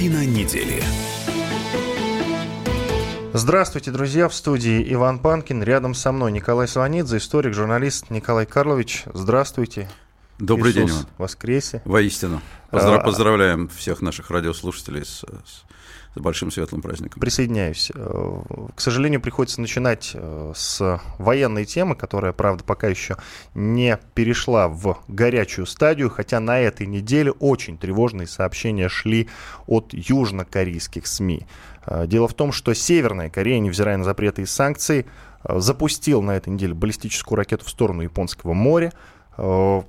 Картина недели. Здравствуйте, друзья. В студии Иван Панкин. Рядом со мной Николай Сванидзе, историк, журналист Николай Карлович. Здравствуйте. Добрый Иисус день, Иван. воскресе. Воистину. Поздрав- А, Поздравляем всех наших радиослушателей с, с- с большим светлым праздником. Присоединяюсь. Э, К сожалению, приходится начинать э, с военной темы, которая, правда, пока еще не перешла в горячую стадию, хотя на этой неделе очень тревожные сообщения шли от южнокорейских СМИ. Э, Дело в том, что Северная Корея, невзирая на запреты и санкции, запустил на этой неделе баллистическую ракету в сторону Японского моря. В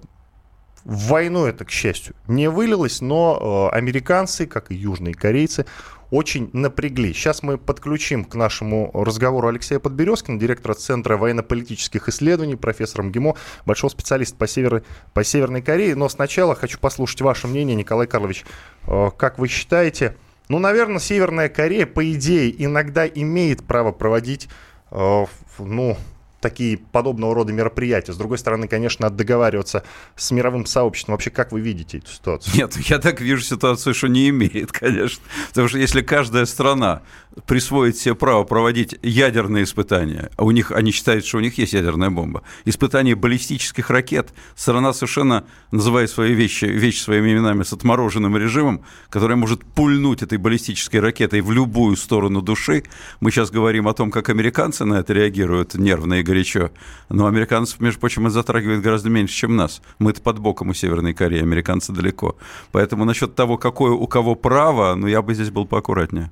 войну это, к счастью, не вылилось, но американцы, как и южные корейцы, очень напрягли. Сейчас мы подключим к нашему разговору Алексея Подберезкина, директора Центра военно-политических исследований, профессора МГИМО, большого специалиста по, Северной, по Северной Корее. Но сначала хочу послушать ваше мнение, Николай Карлович. Э, Как вы считаете, ну, наверное, Северная Корея, по идее, иногда имеет право проводить, э, ну, такие подобного рода мероприятия. С другой стороны, конечно, надо договариваться с мировым сообществом. Вообще, как вы видите эту ситуацию? Нет, я так вижу ситуацию, что не имеет, конечно. Потому что если каждая страна присвоит себе право проводить ядерные испытания, а у них, они считают, что у них есть ядерная бомба, испытания баллистических ракет, страна совершенно называет свои вещи, вещи своими именами с отмороженным режимом, который может пульнуть этой баллистической ракетой в любую сторону души. Мы сейчас говорим о том, как американцы на это реагируют нервно и горячо. Но американцев, между прочим, это затрагивает гораздо меньше, чем нас. Мы-то под боком у Северной Кореи, американцы далеко. Поэтому насчет того, какое у кого право, ну, я бы здесь был поаккуратнее.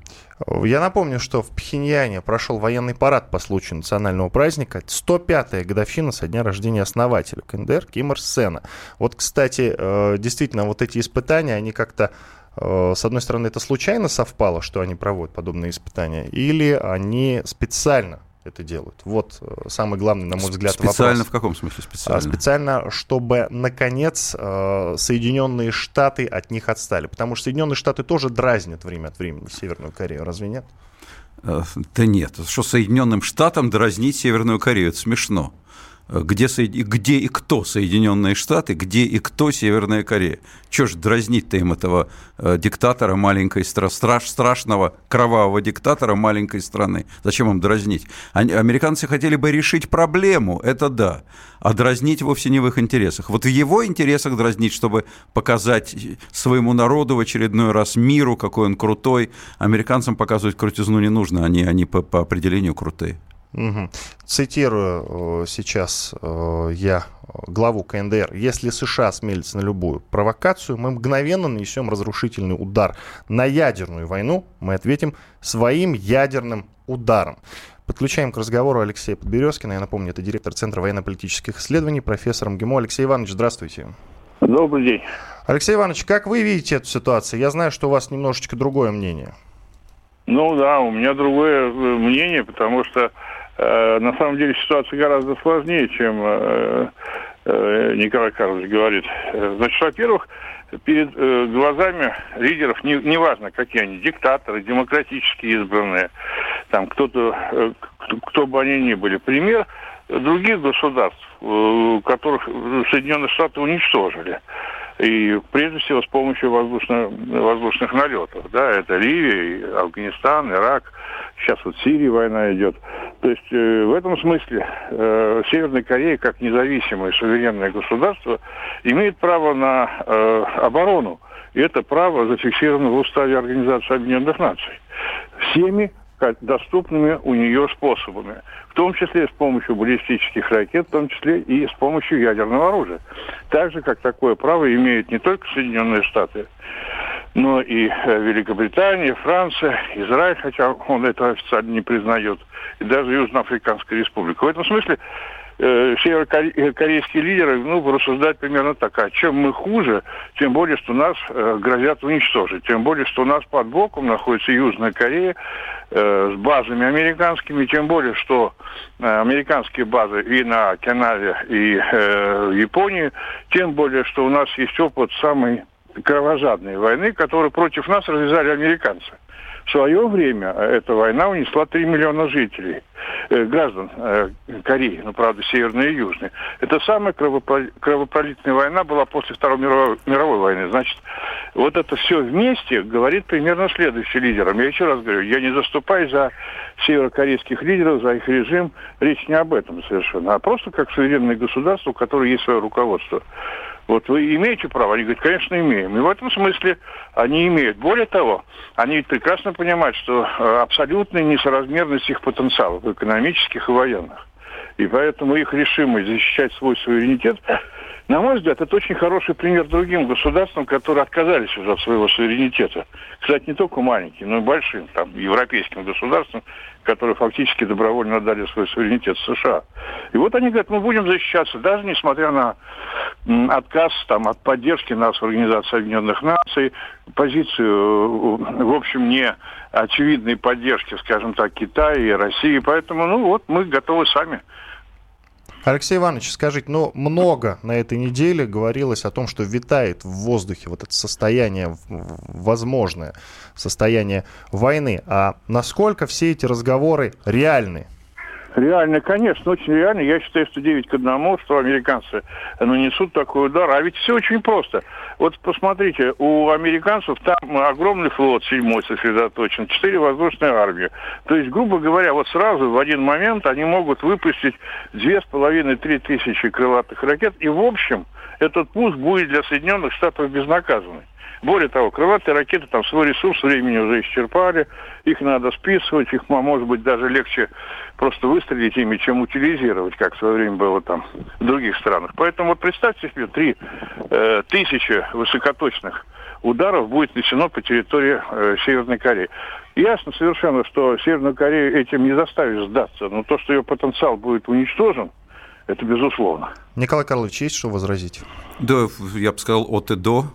Я напомню, что в Пхеньяне прошел военный парад по случаю национального праздника. 105-я годовщина со дня рождения основателя КНДР Ким Ир Сена. Вот, кстати, э, действительно, вот эти испытания, они как-то э, с одной стороны, это случайно совпало, что они проводят подобные испытания, или они специально это делают? Вот э, самый главный, на мой взгляд, Специально вопрос. в каком смысле А, специально? Специально, чтобы, наконец, э, Соединенные Штаты от них отстали. Потому что Соединенные Штаты тоже дразнят время от времени Северную Корею, разве нет? Э, Да нет, что Соединенным Штатам дразнить Северную Корею, это смешно. Э, Где, где и кто Соединенные Штаты, где и кто Северная Корея? Чего ж дразнить-то им этого э, диктатора маленькой страны, страш, страшного кровавого диктатора маленькой страны? Зачем им дразнить? Они- американцы хотели бы решить проблему, это да, а дразнить вовсе не в их интересах. Вот в его интересах дразнить, чтобы показать своему народу в очередной раз миру, какой он крутой. Американцам показывать крутизну не нужно, они, они по, по определению крутые. Мгм. Цитирую э, сейчас э, я главу КНДР. Если США осмелится на любую провокацию, мы мгновенно нанесем разрушительный удар на ядерную войну. Мы ответим своим ядерным ударом. Подключаем к разговору Алексея Подберезкина. Я напомню, это директор Центра военно-политических исследований, профессор МГИМО. Алексей Иванович, здравствуйте. Добрый день. Алексей Иванович, как вы видите эту ситуацию? Я знаю, что у вас немножечко другое мнение. Ну да, у меня другое э, мнение, потому что на самом деле ситуация гораздо сложнее, чем э, э, Николай Карлович говорит. Э, Значит, во-первых, перед э, глазами лидеров, не- неважно, какие они, диктаторы, демократически избранные, там кто-то, э, кто, бы они ни были, пример других государств, э, которых Соединенные Штаты уничтожили. И прежде всего с помощью воздушно, воздушных налетов. Да, это Ливия, Афганистан, Ирак, сейчас вот в Сирии война идет. То есть э, в этом смысле э, Северная Корея, как независимое суверенное государство, имеет право на э, оборону. И это право зафиксировано в уставе Организации Объединенных Наций. Всеми доступными у нее способами. В том числе с помощью баллистических ракет, в том числе и с помощью ядерного оружия. Так же, как такое право имеют не только Соединенные Штаты, но и э, Великобритания, Франция, Израиль, хотя он это официально не признает, и даже Южноафриканская республика. В этом смысле э, северокорейские лидеры ну, рассуждают примерно так. А чем мы хуже, тем более, что нас э, грозят уничтожить. Тем более, что у нас под боком находится Южная Корея э, с базами американскими. Тем более, что э, американские базы и на Окинаве, и э, в Японии. Тем более, что у нас есть опыт самой кровожадной войны, которую против нас развязали американцы. В свое время эта война унесла 3 миллиона жителей, э, граждан э, Кореи, ну, правда, северной и южной. Это самая кровопролитная война была после Второй мировой, мировой войны. Значит, вот это все вместе говорит примерно следующий лидерам. Я еще раз говорю, я не заступаюсь за северокорейских лидеров, за их режим. Речь не об этом совершенно, а просто как суверенное государство, у которого есть свое руководство. Вот вы имеете право? Они говорят, конечно, имеем. И в этом смысле они имеют. Более того, они прекрасно понимают, что э, абсолютная несоразмерность их потенциалов, экономических и военных. И поэтому их решимость защищать свой суверенитет на мой взгляд, это очень хороший пример другим государствам, которые отказались уже от своего суверенитета. Кстати, не только маленьким, но и большим, там, европейским государствам, которые фактически добровольно отдали свой суверенитет США. И вот они говорят, мы будем защищаться, даже несмотря на отказ там, от поддержки нас в Организации Объединенных Наций, позицию, в общем, не очевидной поддержки, скажем так, Китая и России. Поэтому, ну вот, мы готовы сами Алексей Иванович, скажите, ну, много на этой неделе говорилось о том, что витает в воздухе вот это состояние, возможное состояние войны. А насколько все эти разговоры реальны? Реально, конечно, очень реально. Я считаю, что 9 к 1, что американцы нанесут такой удар. А ведь все очень просто. Вот посмотрите, у американцев там огромный флот, седьмой сосредоточен, четыре воздушные армии. То есть, грубо говоря, вот сразу в один момент они могут выпустить две с половиной-три тысячи крылатых ракет. И, в общем, этот пуск будет для Соединенных Штатов безнаказанный. Более того, крылатые ракеты там свой ресурс времени уже исчерпали, их надо списывать, их, может быть, даже легче просто выстрелить ими, чем утилизировать, как в свое время было там в других странах. Поэтому вот представьте себе, три э, тысячи высокоточных ударов будет несено по территории э, Северной Кореи. Ясно совершенно, что Северную Корею этим не заставишь сдаться, но то, что ее потенциал будет уничтожен, это безусловно. Николай Карлович, есть что возразить? Да, я бы сказал от и до.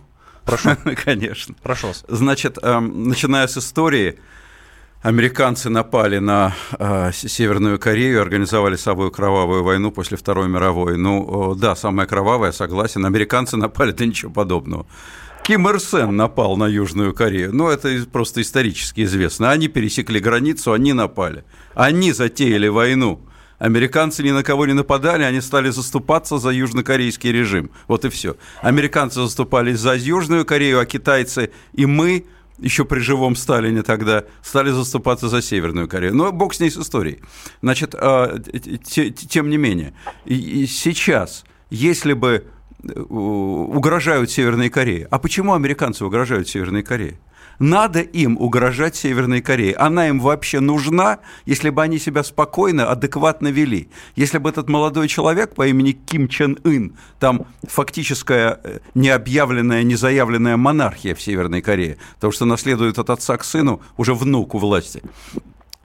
Прошу. Конечно. Прошу Значит, эм, начиная с истории, американцы напали на э, Северную Корею, организовали собой кровавую войну после Второй мировой. Ну, да, самая кровавая, согласен. Американцы напали, да ничего подобного. Ким Ир Сен напал на Южную Корею. Ну, это просто исторически известно. Они пересекли границу, они напали. Они затеяли войну. Американцы ни на кого не нападали, они стали заступаться за южнокорейский режим. Вот и все. Американцы заступались за Южную Корею, а китайцы и мы еще при живом Сталине тогда, стали заступаться за Северную Корею. Но бог с ней с историей. Значит, а, тем не менее, сейчас, если бы э, угрожают Северной Корее, а почему американцы угрожают Северной Корее? Надо им угрожать Северной Корее. Она им вообще нужна, если бы они себя спокойно, адекватно вели. Если бы этот молодой человек по имени Ким Чен Ын, там фактическая э, необъявленная, незаявленная монархия в Северной Корее, потому что наследует от отца к сыну уже внук у власти,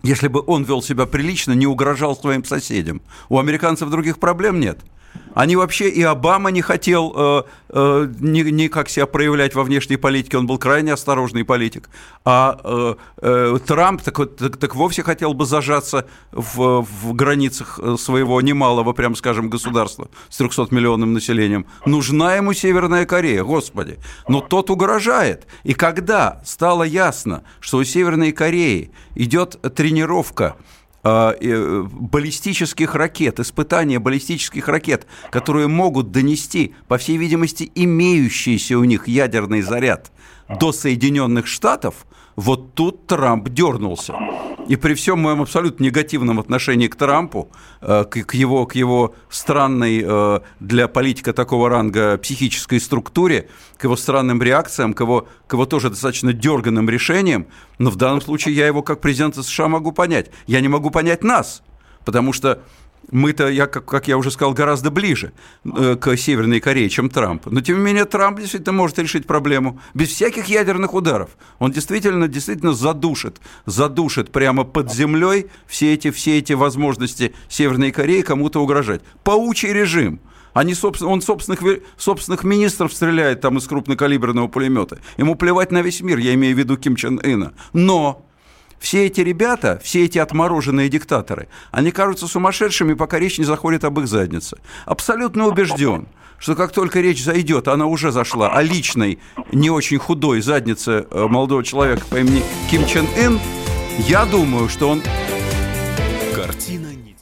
если бы он вел себя прилично, не угрожал своим соседям. У американцев других проблем нет – они вообще и Обама не хотел э, э, никак себя проявлять во внешней политике, он был крайне осторожный политик. А э, э, Трамп так, так, так вовсе хотел бы зажаться в, в границах э, своего немалого, прям скажем, государства с 300-миллионным населением. Нужна ему Северная Корея, господи. Но тот угрожает. И когда стало ясно, что у Северной Кореи идет тренировка баллистических ракет, испытания баллистических ракет, которые могут донести, по всей видимости, имеющийся у них ядерный заряд до Соединенных Штатов, вот тут Трамп дернулся. И при всем моем абсолютно негативном отношении к Трампу, э, к его, к его странной э, для политика такого ранга психической структуре, к его странным реакциям, к его, к его тоже достаточно дерганным решениям, но в данном случае я его как президента США могу понять. Я не могу понять нас, потому что мы-то, я, как, как я уже сказал, гораздо ближе э, к Северной Корее, чем Трамп. Но, тем не менее, Трамп действительно может решить проблему без всяких ядерных ударов. Он действительно, действительно задушит, задушит прямо под землей все эти, все эти возможности Северной Кореи кому-то угрожать. Паучий режим. Они, собственно, он собственных, собственных министров стреляет там из крупнокалиберного пулемета. Ему плевать на весь мир, я имею в виду Ким Чен Ына. Но все эти ребята, все эти отмороженные диктаторы, они кажутся сумасшедшими, пока речь не заходит об их заднице. Абсолютно убежден, что как только речь зайдет, она уже зашла, о личной, не очень худой заднице э, молодого человека по имени Ким Чен Ын, я думаю, что он... Картина недели.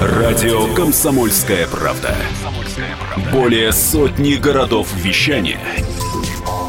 Радио «Комсомольская правда». Более сотни городов вещания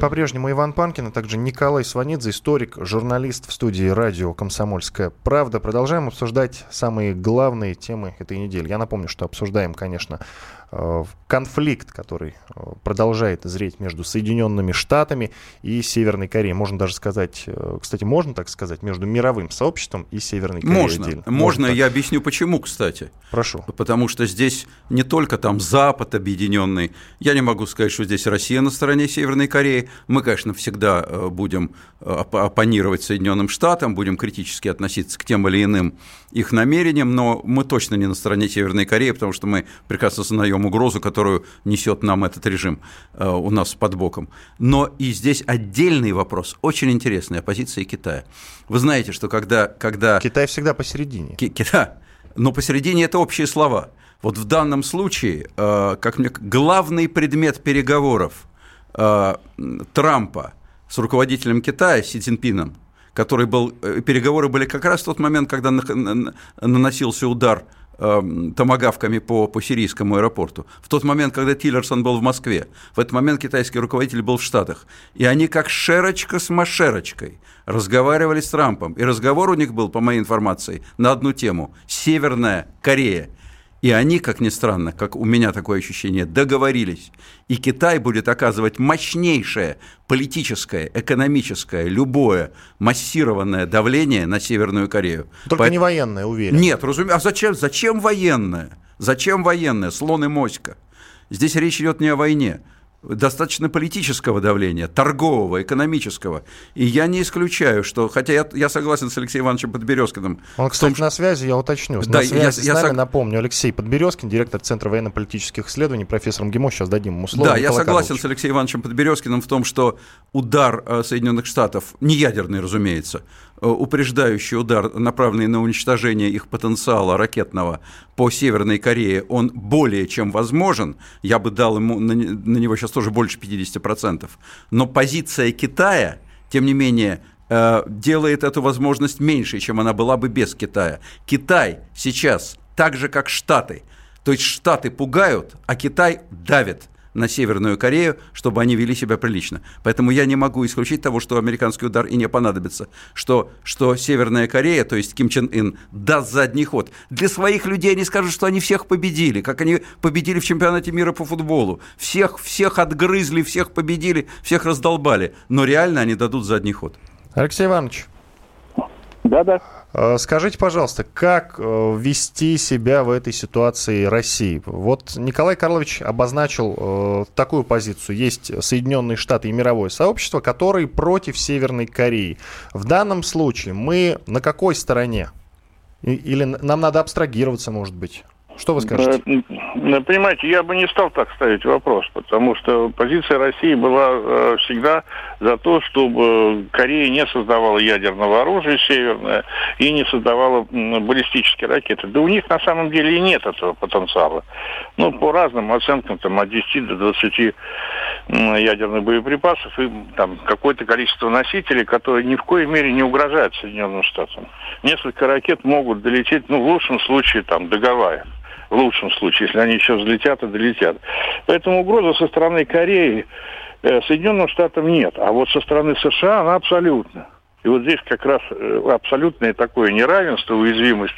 По-прежнему Иван Панкин, а также Николай Сванидзе, историк, журналист в студии радио «Комсомольская правда». Продолжаем обсуждать самые главные темы этой недели. Я напомню, что обсуждаем, конечно, конфликт, который э, продолжает зреть между Соединенными Штатами и Северной Кореей. Можно даже сказать, э, кстати, можно так сказать, между мировым сообществом и Северной Кореей можно, отдельно. Можно, можно я объясню почему, кстати. Прошу. Потому что здесь не только там Запад объединенный, я не могу сказать, что здесь Россия на стороне Северной Кореи. Мы, конечно, всегда будем оппонировать Соединенным Штатам, будем критически относиться к тем или иным их намерениям, но мы точно не на стороне Северной Кореи, потому что мы прекрасно сознаем угрозу, которую несет нам этот режим э, у нас под боком. Но и здесь отдельный вопрос, очень интересный, оппозиция Китая. Вы знаете, что когда... когда... Китай всегда посередине. Китай, но посередине это общие слова. Вот в данном случае, э, как мне главный предмет переговоров э, Трампа с руководителем Китая Си Цзиньпином который был, переговоры были как раз в тот момент, когда наносился удар эм, томогавками по, по сирийскому аэропорту. В тот момент, когда Тиллерсон был в Москве, в этот момент китайский руководитель был в Штатах. И они как шерочка с машерочкой разговаривали с Трампом. И разговор у них был, по моей информации, на одну тему – Северная Корея – и они, как ни странно, как у меня такое ощущение, договорились. И Китай будет оказывать мощнейшее политическое, экономическое, любое массированное давление на Северную Корею. Только По... не военное, уверен. Нет, разумеется. А зачем, зачем военное? Зачем военное? Слон и моська. Здесь речь идет не о войне достаточно политического давления, торгового, экономического. И я не исключаю, что, хотя я, я согласен с Алексеем Ивановичем Подберезкиным. Он, кстати, том, на связи, я уточню. Да, на связи я, с нами, сог... напомню, Алексей Подберезкин, директор Центра военно-политических исследований, профессор МГИМО, сейчас дадим ему слово. Да, Николай я согласен Карлович. с Алексеем Ивановичем Подберезкиным в том, что удар э, Соединенных Штатов, не ядерный, разумеется, упреждающий удар, направленный на уничтожение их потенциала ракетного по Северной Корее, он более чем возможен. Я бы дал ему на, на него сейчас тоже больше 50%. Но позиция Китая, тем не менее, э, делает эту возможность меньше, чем она была бы без Китая. Китай сейчас, так же как Штаты, то есть Штаты пугают, а Китай давит на Северную Корею, чтобы они вели себя прилично. Поэтому я не могу исключить того, что американский удар и не понадобится, что, что Северная Корея, то есть Ким Чен Ын, даст задний ход. Для своих людей они скажут, что они всех победили, как они победили в чемпионате мира по футболу. Всех, всех отгрызли, всех победили, всех раздолбали. Но реально они дадут задний ход. Алексей Иванович. Да-да. Э, скажите, пожалуйста, как э, вести себя в этой ситуации России? Вот Николай Карлович обозначил э, такую позицию. Есть Соединенные Штаты и мировое сообщество, которые против Северной Кореи. В данном случае мы на какой стороне? Или нам надо абстрагироваться, может быть? Что вы скажете? Понимаете, я бы не стал так ставить вопрос, потому что позиция России была э, всегда за то, чтобы Корея не создавала ядерного оружия северное и не создавала баллистические ракеты. Да у них на самом деле и нет этого потенциала. Ну, по разным оценкам, там, от 10 до 20 ядерных боеприпасов и там какое-то количество носителей, которые ни в коей мере не угрожают Соединенным Штатам. Несколько ракет могут долететь, ну, в лучшем случае, там, до Гавайев в лучшем случае, если они еще взлетят и долетят. Поэтому угроза со стороны Кореи э, Соединенным Штатам нет, а вот со стороны США она абсолютно. И вот здесь как раз э, абсолютное такое неравенство, уязвимость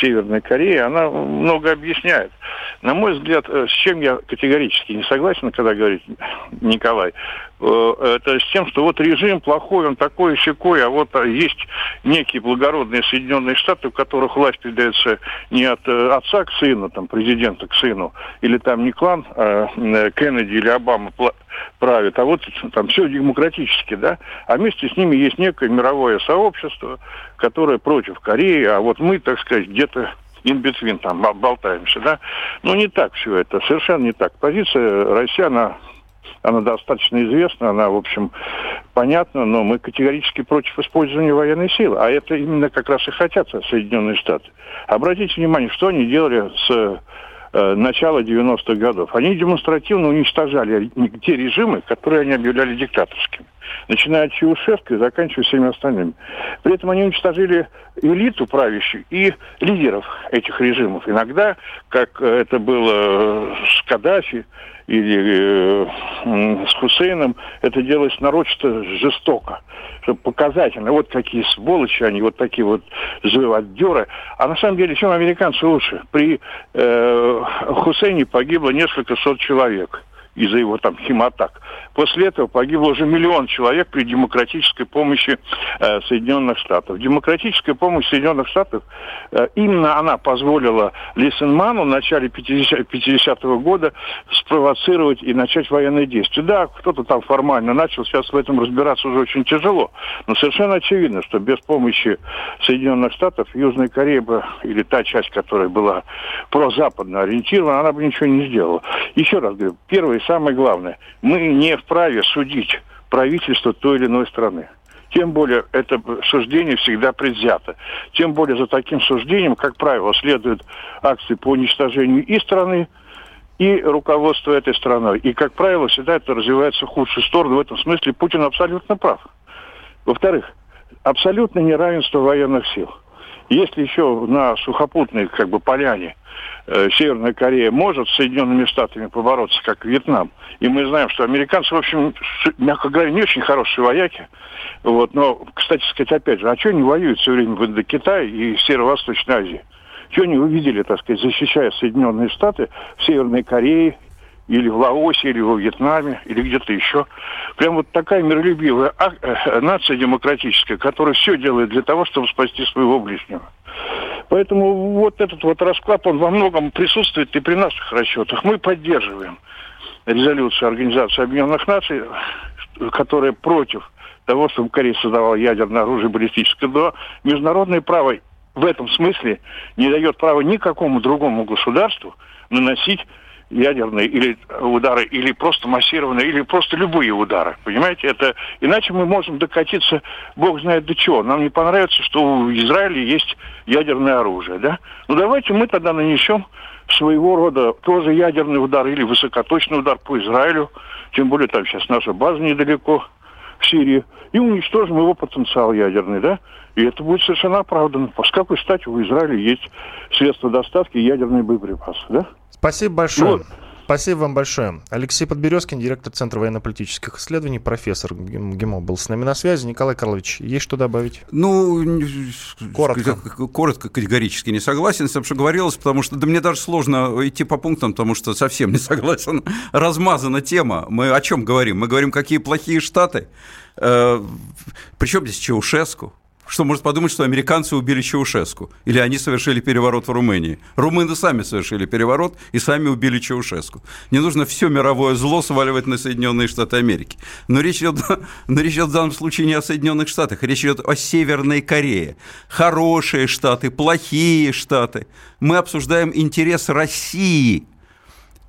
Северной Кореи, она много объясняет. На мой взгляд, э, с чем я категорически не согласен, когда говорит Николай, это с тем, что вот режим плохой, он такой и а вот а, есть некие благородные Соединенные Штаты, в которых власть передается не от э, отца к сыну, там, президента к сыну, или там не клан а, э, Кеннеди или Обама правит, а вот там все демократически, да, а вместе с ними есть некое мировое сообщество, которое против Кореи, а вот мы, так сказать, где-то in between там болтаемся, да. Ну, не так все это, совершенно не так. Позиция России, она она достаточно известна, она, в общем, понятна, но мы категорически против использования военной силы. А это именно как раз и хотят Соединенные Штаты. Обратите внимание, что они делали с э, начала 90-х годов. Они демонстративно уничтожали те режимы, которые они объявляли диктаторскими начиная от Чаушевска и заканчивая всеми остальными. При этом они уничтожили элиту правящую и лидеров этих режимов. Иногда, как это было с Каддафи или э, с Хусейном, это делалось нарочито жестоко чтобы показательно, вот какие сволочи они, вот такие вот живодеры. А на самом деле, чем американцы лучше? При э, Хусейне погибло несколько сот человек из-за его там химатак. После этого погибло уже миллион человек при демократической помощи э, Соединенных Штатов. Демократическая помощь Соединенных Штатов, э, именно она позволила Лисенману в начале 50, 50-го года спровоцировать и начать военные действия. Да, кто-то там формально начал, сейчас в этом разбираться уже очень тяжело. Но совершенно очевидно, что без помощи Соединенных Штатов Южная Корея бы, или та часть, которая была прозападно ориентирована, она бы ничего не сделала. Еще раз говорю, первое самое главное, мы не вправе судить правительство той или иной страны. Тем более это суждение всегда предвзято. Тем более за таким суждением, как правило, следуют акции по уничтожению и страны, и руководства этой страной. И, как правило, всегда это развивается в худшую сторону. В этом смысле Путин абсолютно прав. Во-вторых, абсолютное неравенство военных сил. Если еще на сухопутной как бы, поляне Э, Северная Корея может с Соединенными Штатами побороться, как Вьетнам. И мы знаем, что американцы, в общем, мягко говоря, не очень хорошие вояки. Вот. Но, кстати сказать, опять же, а что они воюют все время в Индокитае и Северо-Восточной Азии? Что они увидели, так сказать, защищая Соединенные Штаты в Северной Корее, или в Лаосе, или во Вьетнаме, или где-то еще. Прям вот такая миролюбивая а, э, нация демократическая, которая все делает для того, чтобы спасти своего ближнего. Поэтому вот этот вот расклад, он во многом присутствует и при наших расчетах. Мы поддерживаем резолюцию Организации Объединенных Наций, которая против того, чтобы Корея создавала ядерное оружие баллистическое. Но международное право в этом смысле не дает права никакому другому государству наносить ядерные или удары, или просто массированные, или просто любые удары. Понимаете, это иначе мы можем докатиться, бог знает до чего. Нам не понравится, что у Израиля есть ядерное оружие, да? Ну давайте мы тогда нанесем своего рода тоже ядерный удар или высокоточный удар по Израилю, тем более там сейчас наша база недалеко в Сирии, и уничтожим его потенциал ядерный, да? И это будет совершенно оправданно. По какой стати у Израиля есть средства доставки ядерные боеприпасы, да? Спасибо большое. Вот. Спасибо вам большое. Алексей Подберезкин, директор Центра военно-политических исследований, профессор ГИМО был с нами на связи. Николай Карлович, есть что добавить? Ну, коротко. Коротко, категорически не согласен с тем, что говорилось, потому что да мне даже сложно идти по пунктам, потому что совсем не согласен. Размазана тема. Мы о чем говорим? Мы говорим, какие плохие штаты. Э, Причем здесь Чаушеску? Что может подумать, что американцы убили Чаушеску, или они совершили переворот в Румынии. Румыны сами совершили переворот и сами убили Чаушеску. Не нужно все мировое зло сваливать на Соединенные Штаты Америки. Но речь идет, но речь идет в данном случае не о Соединенных Штатах, речь идет о Северной Корее. Хорошие штаты, плохие штаты. Мы обсуждаем интерес России,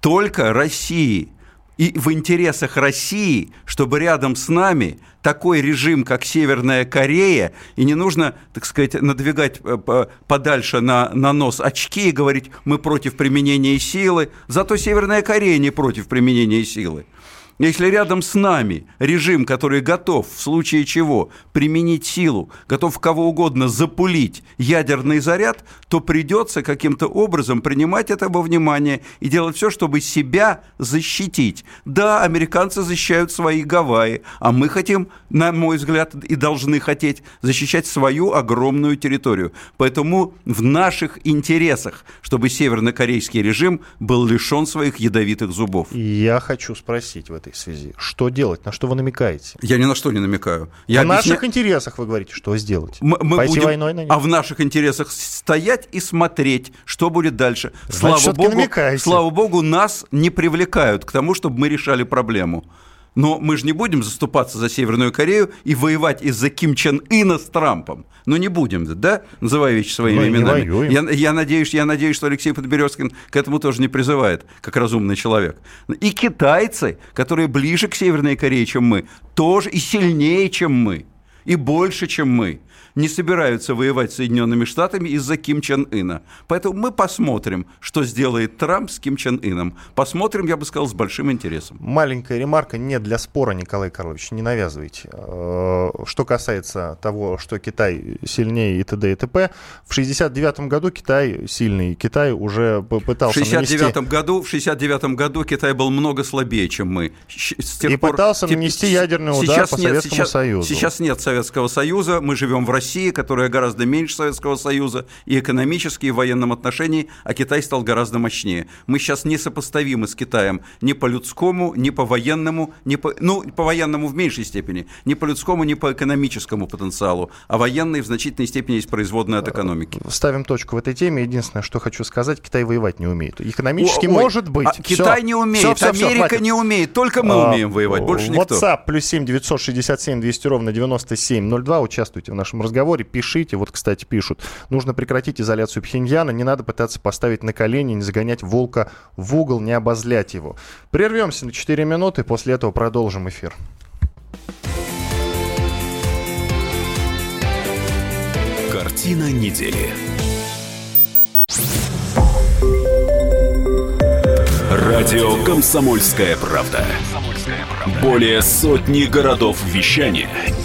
только России – и в интересах России, чтобы рядом с нами такой режим, как Северная Корея, и не нужно, так сказать, надвигать э, подальше на, на нос очки и говорить, мы против применения силы, зато Северная Корея не против применения силы. Если рядом с нами режим, который готов в случае чего применить силу, готов кого угодно запулить ядерный заряд, то придется каким-то образом принимать это во внимание и делать все, чтобы себя защитить. Да, американцы защищают свои Гавайи, а мы хотим, на мой взгляд, и должны хотеть защищать свою огромную территорию. Поэтому в наших интересах, чтобы севернокорейский режим был лишен своих ядовитых зубов. Я хочу спросить в этом этой связи? Что делать? На что вы намекаете? Я ни на что не намекаю. Я в объясня... наших интересах, вы говорите, что сделать? Мы, мы Пойти будем... войной на них? А в наших интересах стоять и смотреть, что будет дальше. Значит, слава богу, намекаете. слава богу, нас не привлекают к тому, чтобы мы решали проблему. Но мы же не будем заступаться за Северную Корею и воевать из-за Ким Чен Ына с Трампом. Ну, не будем, да? Называя вещи своими мы именами. Я, я, надеюсь, я надеюсь, что Алексей Подберезкин к этому тоже не призывает, как разумный человек. И китайцы, которые ближе к Северной Корее, чем мы, тоже и сильнее, чем мы, и больше, чем мы – не собираются воевать с Соединенными Штатами из-за Ким Чен Ына. Поэтому мы посмотрим, что сделает Трамп с Ким Чен Ыном. Посмотрим, я бы сказал, с большим интересом. Маленькая ремарка не для спора, Николай Карлович, не навязывайте. Э, что касается того, что Китай сильнее и т.д. и т.п., в 69 году Китай сильный. Китай уже пытался в 69 нанести... году В 69 году Китай был много слабее, чем мы. С тех и пор... пытался нанести ядерный удар сейчас по нет, Советскому сейчас, Союзу. Сейчас нет Советского Союза, мы живем в России которая гораздо меньше Советского Союза и экономически, и в военном отношении, а Китай стал гораздо мощнее. Мы сейчас несопоставимы с Китаем ни по людскому, ни по военному, ни по, ну, по военному в меньшей степени, ни по людскому, ни по экономическому потенциалу, а военный в значительной степени есть производная от экономики. Ставим точку в этой теме. Единственное, что хочу сказать, Китай воевать не умеет. Экономически Ой, может быть. А, Китай не умеет, все, все, Америка все, не умеет, только мы а, умеем воевать, больше никто. WhatsApp плюс 7 967 200 ровно 9702. Участвуйте в нашем разговоре разговоре, пишите, вот, кстати, пишут, нужно прекратить изоляцию Пхеньяна, не надо пытаться поставить на колени, не загонять волка в угол, не обозлять его. Прервемся на 4 минуты, после этого продолжим эфир. Картина недели. Радио «Комсомольская правда». Более сотни городов вещания –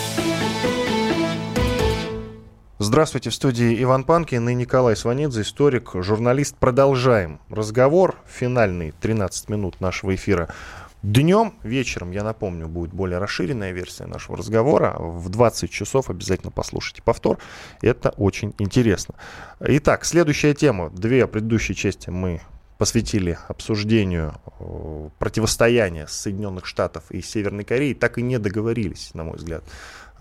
Здравствуйте, в студии Иван Панкин и Николай Сванидзе, историк, журналист. Продолжаем разговор, финальный 13 минут нашего эфира. Днем, вечером, я напомню, будет более расширенная версия нашего разговора. В 20 часов обязательно послушайте повтор. Это очень интересно. Итак, следующая тема. Две предыдущие части мы посвятили обсуждению э, противостояния Соединенных Штатов и Северной Кореи. Так и не договорились, на мой взгляд.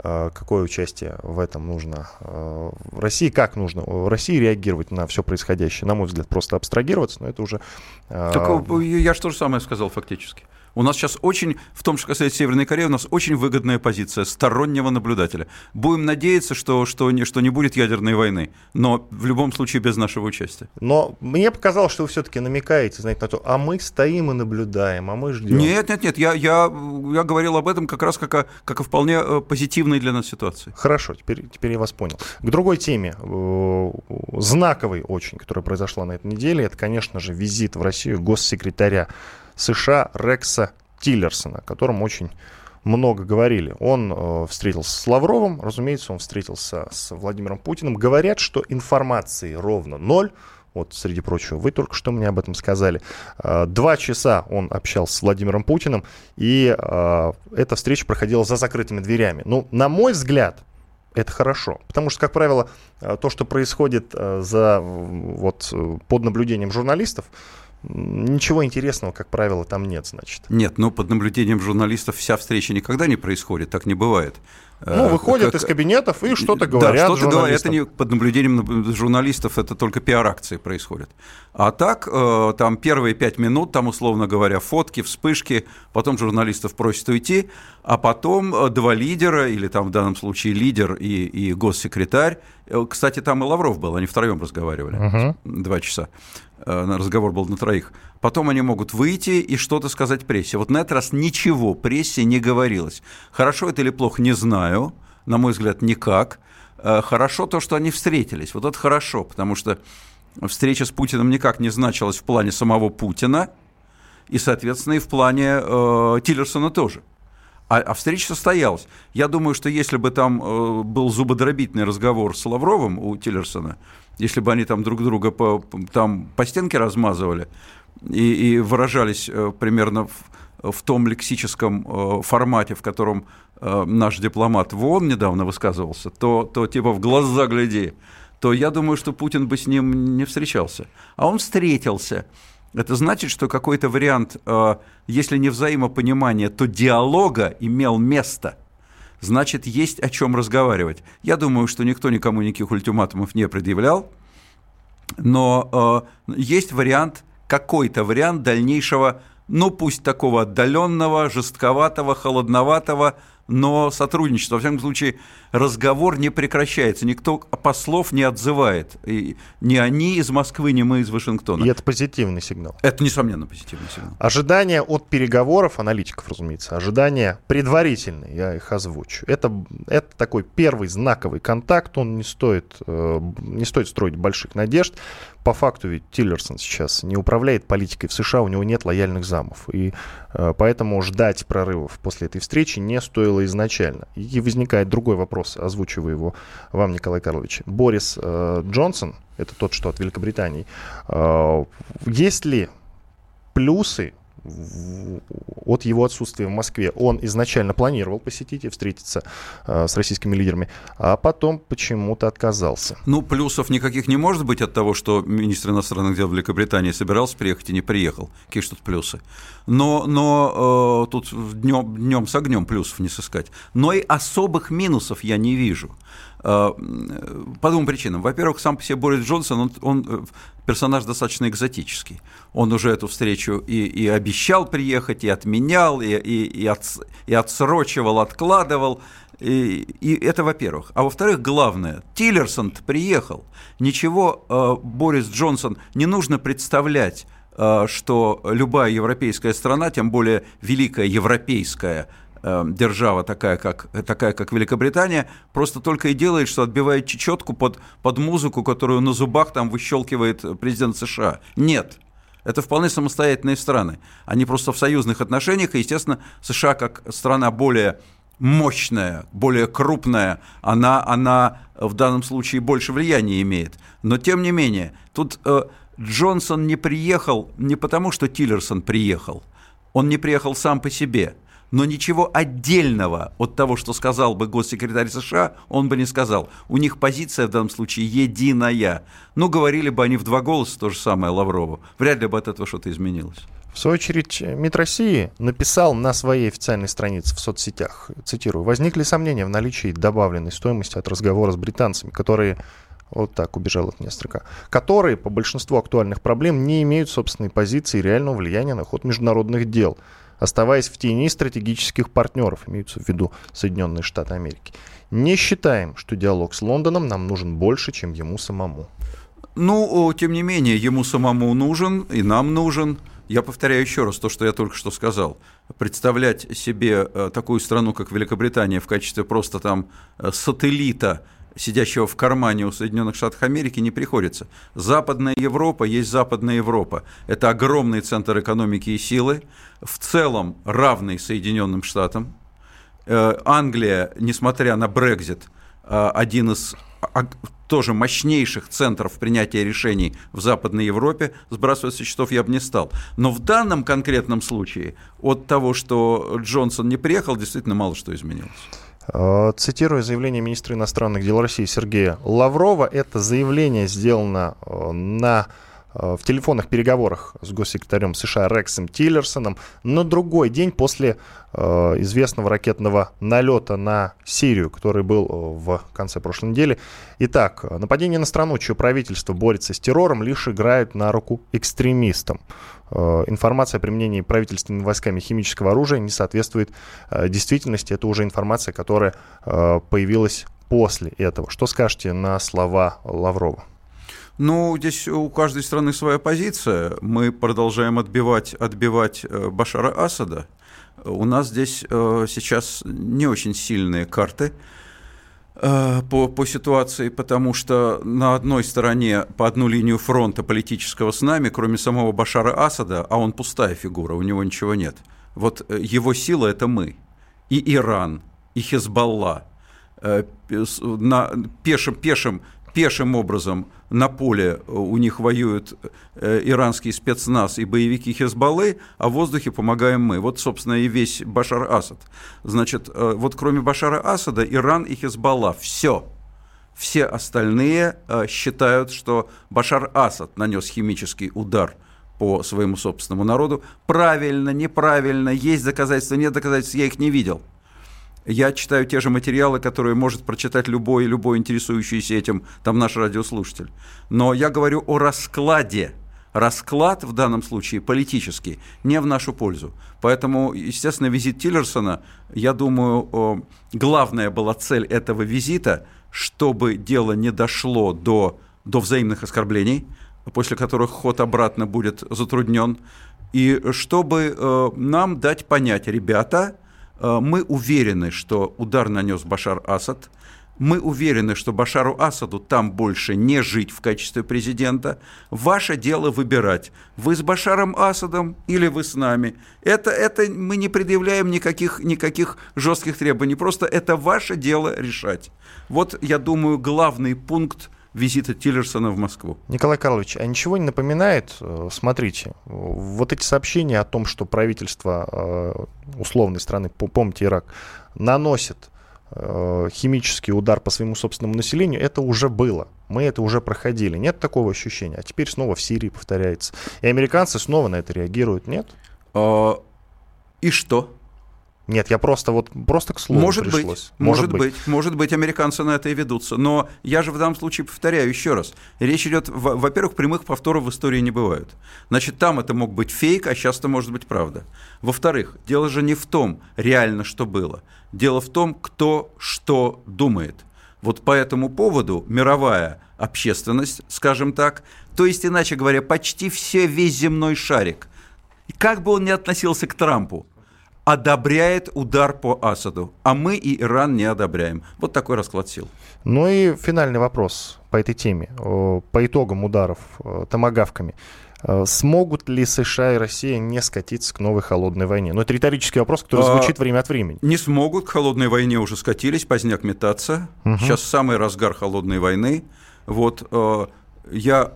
Э, какое участие в этом нужно э, в России, как нужно в России реагировать на все происходящее. На мой взгляд, просто абстрагироваться, но это уже... Э, так я же то же самое сказал фактически. У нас сейчас очень, в том, что касается Северной Кореи, у нас очень выгодная позиция стороннего наблюдателя. Будем надеяться, что, что, не, что не будет ядерной войны, но в любом случае без нашего участия. Но мне показалось, что вы все-таки намекаете, знаете, на то, а мы стоим и наблюдаем, а мы ждем. Нет, нет, нет, я, я, я говорил об этом как раз как о, как о вполне э, позитивной для нас ситуации. Хорошо, теперь, теперь я вас понял. К другой теме, э, знаковой очень, которая произошла на этой неделе, это, конечно же, визит в Россию госсекретаря США Рекса Тиллерсона, о котором очень много говорили. Он э, встретился с Лавровым, разумеется, он встретился с Владимиром Путиным. Говорят, что информации ровно ноль. Вот, среди прочего, вы только что мне об этом сказали. Э, два часа он общался с Владимиром Путиным, и э, эта встреча проходила за закрытыми дверями. Ну, на мой взгляд, это хорошо. Потому что, как правило, э, то, что происходит э, за, вот, э, под наблюдением журналистов, Ничего интересного, как правило, там нет, значит. Нет, но под наблюдением журналистов вся встреча никогда не происходит, так не бывает. Ну, э, выходят как... из кабинетов и что-то говорят. Да, что-то говорят. Это не под наблюдением журналистов, это только пиар-акции происходят. А так, э, там первые пять минут, там, условно говоря, фотки, вспышки, потом журналистов просят уйти, а потом э, два лидера, или там в данном случае лидер и, и госсекретарь, кстати, там и Лавров был, они втроем разговаривали, угу. два часа. Разговор был на троих. Потом они могут выйти и что-то сказать прессе. Вот на этот раз ничего прессе не говорилось. Хорошо это или плохо, не знаю. На мой взгляд, никак. Э, хорошо то, что они встретились. Вот это хорошо, потому что встреча с Путиным никак не значилась в плане самого Путина, и, соответственно, и в плане э, Тиллерсона тоже. А, а встреча состоялась. Я думаю, что если бы там э, был зубодробительный разговор с Лавровым у Тиллерсона, если бы они там друг друга по, там, по стенке размазывали и, и выражались э, примерно в, в том лексическом э, формате, в котором э, наш дипломат в ООН недавно высказывался, то, то типа в глаза гляди, то я думаю, что Путин бы с ним не встречался. А он встретился. Это значит, что какой-то вариант, э, если не взаимопонимания, то диалога имел место – значит, есть о чем разговаривать. Я думаю, что никто никому никаких ультиматумов не предъявлял, но э, есть вариант, какой-то вариант дальнейшего, ну пусть такого отдаленного, жестковатого, холодноватого, но сотрудничество, во всяком случае, разговор не прекращается, никто послов не отзывает. И ни они из Москвы, ни мы из Вашингтона. И это позитивный сигнал. Это, несомненно, позитивный сигнал. Ожидания от переговоров, аналитиков, разумеется, ожидания предварительные, я их озвучу. Это, это такой первый знаковый контакт, он не стоит, э, не стоит строить больших надежд по факту ведь Тиллерсон сейчас не управляет политикой в США, у него нет лояльных замов. И э, поэтому ждать прорывов после этой встречи не стоило изначально. И возникает другой вопрос, озвучиваю его вам, Николай Карлович. Борис э, Джонсон, это тот, что от Великобритании, э, есть ли плюсы от его отсутствия в Москве. Он изначально планировал посетить и встретиться э, с российскими лидерами, а потом почему-то отказался. Ну, плюсов никаких не может быть от того, что министр иностранных дел Великобритании собирался приехать и не приехал. Какие же тут плюсы? Но, но э, тут днем, днем с огнем плюсов не сыскать. Но и особых минусов я не вижу. Э, по двум причинам. Во-первых, сам по себе Борис Джонсон, он, он э, персонаж достаточно экзотический. Он уже эту встречу и, и обещал приехать, и отменял, и, и, и, от, и отсрочивал, откладывал. И, и это во-первых. А во-вторых, главное, Тиллерсон приехал. Ничего э, Борис Джонсон не нужно представлять э, что любая европейская страна, тем более великая европейская э, держава, такая как, такая как Великобритания, просто только и делает, что отбивает чечетку под, под музыку, которую на зубах там выщелкивает президент США. Нет. Это вполне самостоятельные страны. Они просто в союзных отношениях, и, естественно, США как страна более мощная, более крупная, она, она в данном случае больше влияния имеет. Но тем не менее, тут э, Джонсон не приехал не потому, что Тиллерсон приехал. Он не приехал сам по себе – но ничего отдельного от того, что сказал бы госсекретарь США, он бы не сказал. У них позиция в данном случае единая. Ну, говорили бы они в два голоса то же самое Лаврову. Вряд ли бы от этого что-то изменилось. В свою очередь, МИД России написал на своей официальной странице в соцсетях, цитирую, «Возникли сомнения в наличии добавленной стоимости от разговора с британцами, которые вот так убежал от меня строка, которые по большинству актуальных проблем не имеют собственной позиции и реального влияния на ход международных дел оставаясь в тени стратегических партнеров, имеются в виду Соединенные Штаты Америки. Не считаем, что диалог с Лондоном нам нужен больше, чем ему самому. Ну, тем не менее, ему самому нужен, и нам нужен. Я повторяю еще раз то, что я только что сказал. Представлять себе э, такую страну, как Великобритания, в качестве просто там э, сателлита сидящего в кармане у Соединенных Штатов Америки, не приходится. Западная Европа есть Западная Европа. Это огромный центр экономики и силы, в целом равный Соединенным Штатам. Э, Англия, несмотря на Брекзит, э, один из тоже мощнейших центров принятия решений в Западной Европе, сбрасывать со счетов я бы не стал. Но в данном конкретном случае от того, что Джонсон не приехал, действительно мало что изменилось. Э, цитирую заявление министра иностранных дел России Сергея Лаврова. Это заявление сделано э, на э, в телефонных переговорах с госсекретарем США Рексом Тиллерсоном на другой день после э, известного ракетного налета на Сирию, который был в конце прошлой недели. Итак, нападение на страну, чье правительство борется с террором, лишь играет на руку экстремистам. Э, информация о применении правительственными войсками химического оружия не соответствует э, действительности. Это уже информация, которая э, появилась после этого. Что скажете на слова Лаврова? Ну, здесь у каждой страны своя позиция. Мы продолжаем отбивать, отбивать Башара Асада. У нас здесь сейчас не очень сильные карты. Э, по, по ситуации, потому что на одной стороне по одну линию фронта политического с нами, кроме самого Башара Асада, а он пустая фигура, у него ничего нет. Вот э, его сила – это мы. и Иран, и Хезбалла э, на пешим, пешим, пешим образом на поле у них воюют э, иранский спецназ и боевики Хезбаллы, а в воздухе помогаем мы. Вот, собственно, и весь Башар Асад. Значит, э, вот кроме Башара Асада, Иран и Хезбалла, все. Все остальные считают, что Башар Асад нанес химический удар по своему собственному народу. Правильно, неправильно, есть доказательства, нет доказательств, я их не видел. Я читаю те же материалы, которые может прочитать любой, любой интересующийся этим, там наш радиослушатель. Но я говорю о раскладе. Расклад в данном случае политический, не в нашу пользу. Поэтому, естественно, визит Тиллерсона, я думаю, главная была цель этого визита, чтобы дело не дошло до, до взаимных оскорблений, после которых ход обратно будет затруднен, и чтобы э, нам дать понять, ребята, мы уверены, что удар нанес Башар Асад. Мы уверены, что Башару Асаду там больше не жить в качестве президента. Ваше дело выбирать, вы с Башаром Асадом или вы с нами. Это, это мы не предъявляем никаких, никаких жестких требований, просто это ваше дело решать. Вот, я думаю, главный пункт визита Тиллерсона в Москву. Николай Карлович, а ничего не напоминает? Э, смотрите, вот эти сообщения о том, что правительство э, условной страны, помните Ирак, наносит э, химический удар по своему собственному населению, это уже было. Мы это уже проходили. Нет такого ощущения. А теперь снова в Сирии повторяется. И американцы снова на это реагируют, нет? А, и что? Нет, я просто вот просто к слову может пришлось. Быть, может, может быть. быть, может быть, американцы на это и ведутся. Но я же в данном случае повторяю еще раз. Речь идет, во-первых, прямых повторов в истории не бывает. Значит, там это мог быть фейк, а сейчас это может быть правда. Во-вторых, дело же не в том, реально что было. Дело в том, кто что думает. Вот по этому поводу мировая общественность, скажем так, то есть, иначе говоря, почти все, весь земной шарик, как бы он ни относился к Трампу, одобряет удар по Асаду, а мы и Иран не одобряем. Вот такой расклад сил. Ну и финальный вопрос по этой теме. По итогам ударов э, томогавками. Э, смогут ли США и Россия не скатиться к новой холодной войне? Ну, это риторический вопрос, который а, звучит а, время от времени. Не смогут, к холодной войне уже скатились, поздняк метаться. Угу. Сейчас самый разгар холодной войны. Вот э, я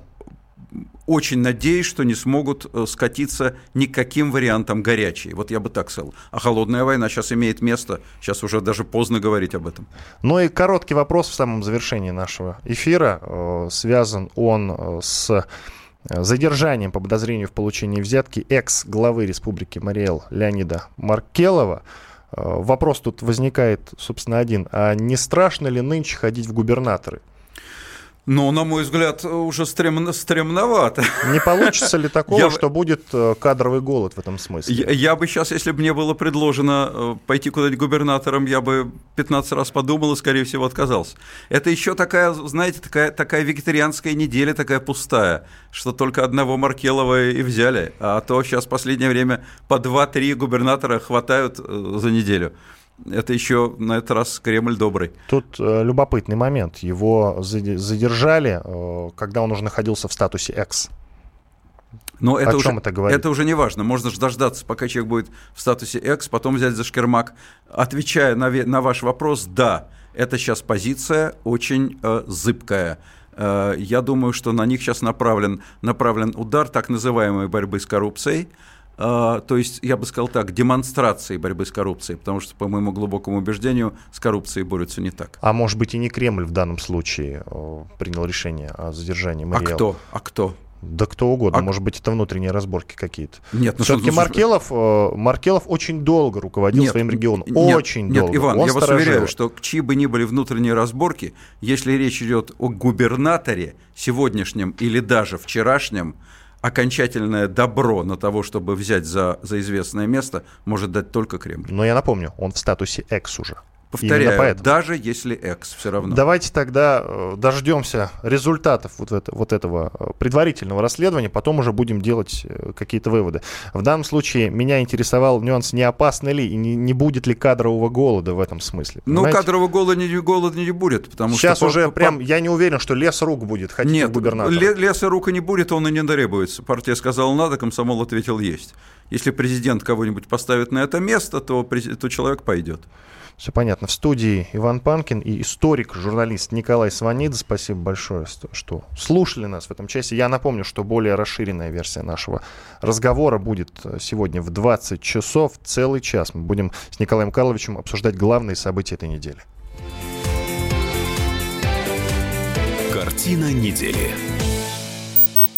очень надеюсь, что не смогут э, скатиться никаким вариантом горячей. Вот я бы так сказал. А холодная война сейчас имеет место. Сейчас уже даже поздно говорить об этом. Ну и короткий вопрос в самом завершении нашего эфира. Э, связан он э, с задержанием по подозрению в получении взятки экс-главы Республики Мариэл Леонида Маркелова. Вопрос тут возникает, собственно, один. А не страшно ли нынче ходить в губернаторы? Ну, на мой взгляд, уже стремно, стремновато. Не получится ли такого, я... что будет э, кадровый голод в этом смысле? Я, я бы сейчас, если бы мне было предложено э, пойти куда-нибудь губернатором, я бы 15 раз подумал и, скорее всего, отказался. Это еще такая, знаете, такая, такая вегетарианская неделя, такая пустая, что только одного Маркелова и взяли. А то сейчас в последнее время по 2-3 губернатора хватают э, за неделю это еще на этот раз Кремль добрый. Тут э, любопытный момент. Его задержали, э, когда он уже находился в статусе X. Но это О уже, чем это говорит? Это уже не важно. Можно же дождаться, пока человек будет в статусе X, потом взять за шкермак. Отвечая на, на ваш вопрос, да, это сейчас позиция очень э, зыбкая. Э, я думаю, что на них сейчас направлен, направлен удар так называемой борьбы с коррупцией. То есть, я бы сказал так, демонстрации борьбы с коррупцией, потому что, по моему глубокому убеждению, с коррупцией борются не так. А может быть и не Кремль в данном случае принял решение о задержании Мариэл? А кто? А кто? Да кто угодно, а... может быть, это внутренние разборки какие-то. Нет, ну все-таки Маркелов, э, Маркелов очень долго руководил нет, своим регионом. Нет, очень нет, долго. Иван, Он я сторожил. вас уверяю, что чьи бы ни были внутренние разборки, если речь идет о губернаторе сегодняшнем или даже вчерашнем, окончательное добро на того, чтобы взять за, за известное место, может дать только Кремль. Но я напомню, он в статусе экс уже. Повторяю, даже если экс, все равно. Давайте тогда э, дождемся результатов вот, это, вот этого э, предварительного расследования, потом уже будем делать э, какие-то выводы. В данном случае меня интересовал нюанс, не опасно ли и не, не будет ли кадрового голода в этом смысле. Ну, понимаете? Ну, кадрового голода не, голода не будет, потому Сейчас что... Сейчас уже по, прям, я не уверен, что лес рук будет, хотите Нет, губернатора. леса рук и не будет, он и не требуется. Партия сказала надо, комсомол ответил есть. Если президент кого-нибудь поставит на это место, то, то человек пойдет. Все понятно. В студии Иван Панкин и историк, журналист Николай Сванидзе. Спасибо большое, что слушали нас в этом часе. Я напомню, что более расширенная версия нашего разговора будет э, сегодня в 20 часов, целый час. Мы будем с Николаем Карловичем обсуждать главные события этой недели. Картина недели.